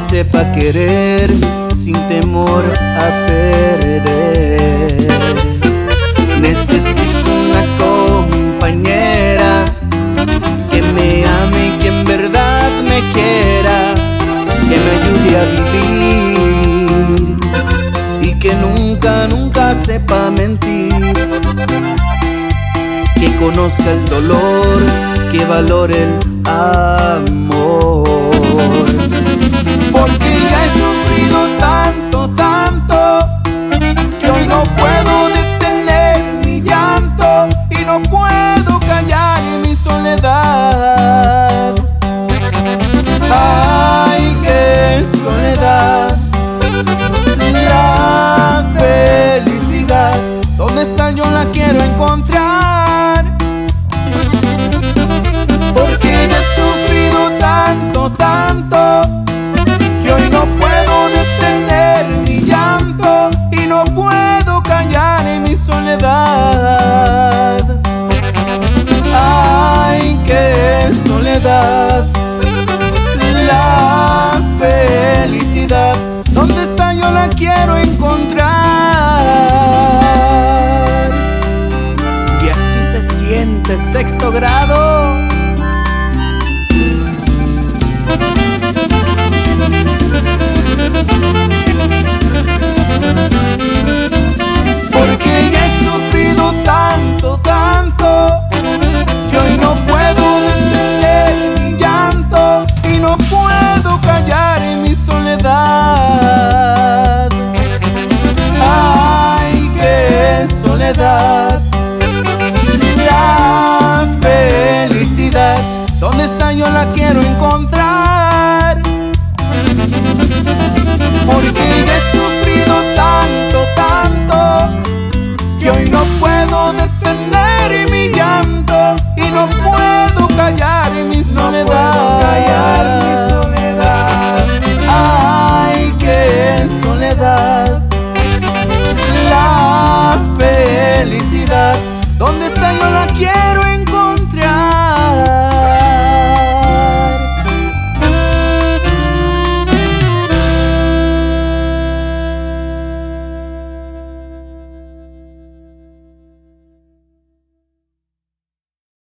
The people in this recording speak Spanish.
sepa querer sin temor a perder. Necesito una compañera que me ame y que en verdad me quiera, que me ayude a vivir y que nunca, nunca sepa mentir. Que conozca el dolor, que valore el amor. Sexto grado. Porque ya he sufrido tanto, tanto, que hoy no puedo detener mi llanto y no puedo callar en mi soledad. Ay, qué soledad. La quiero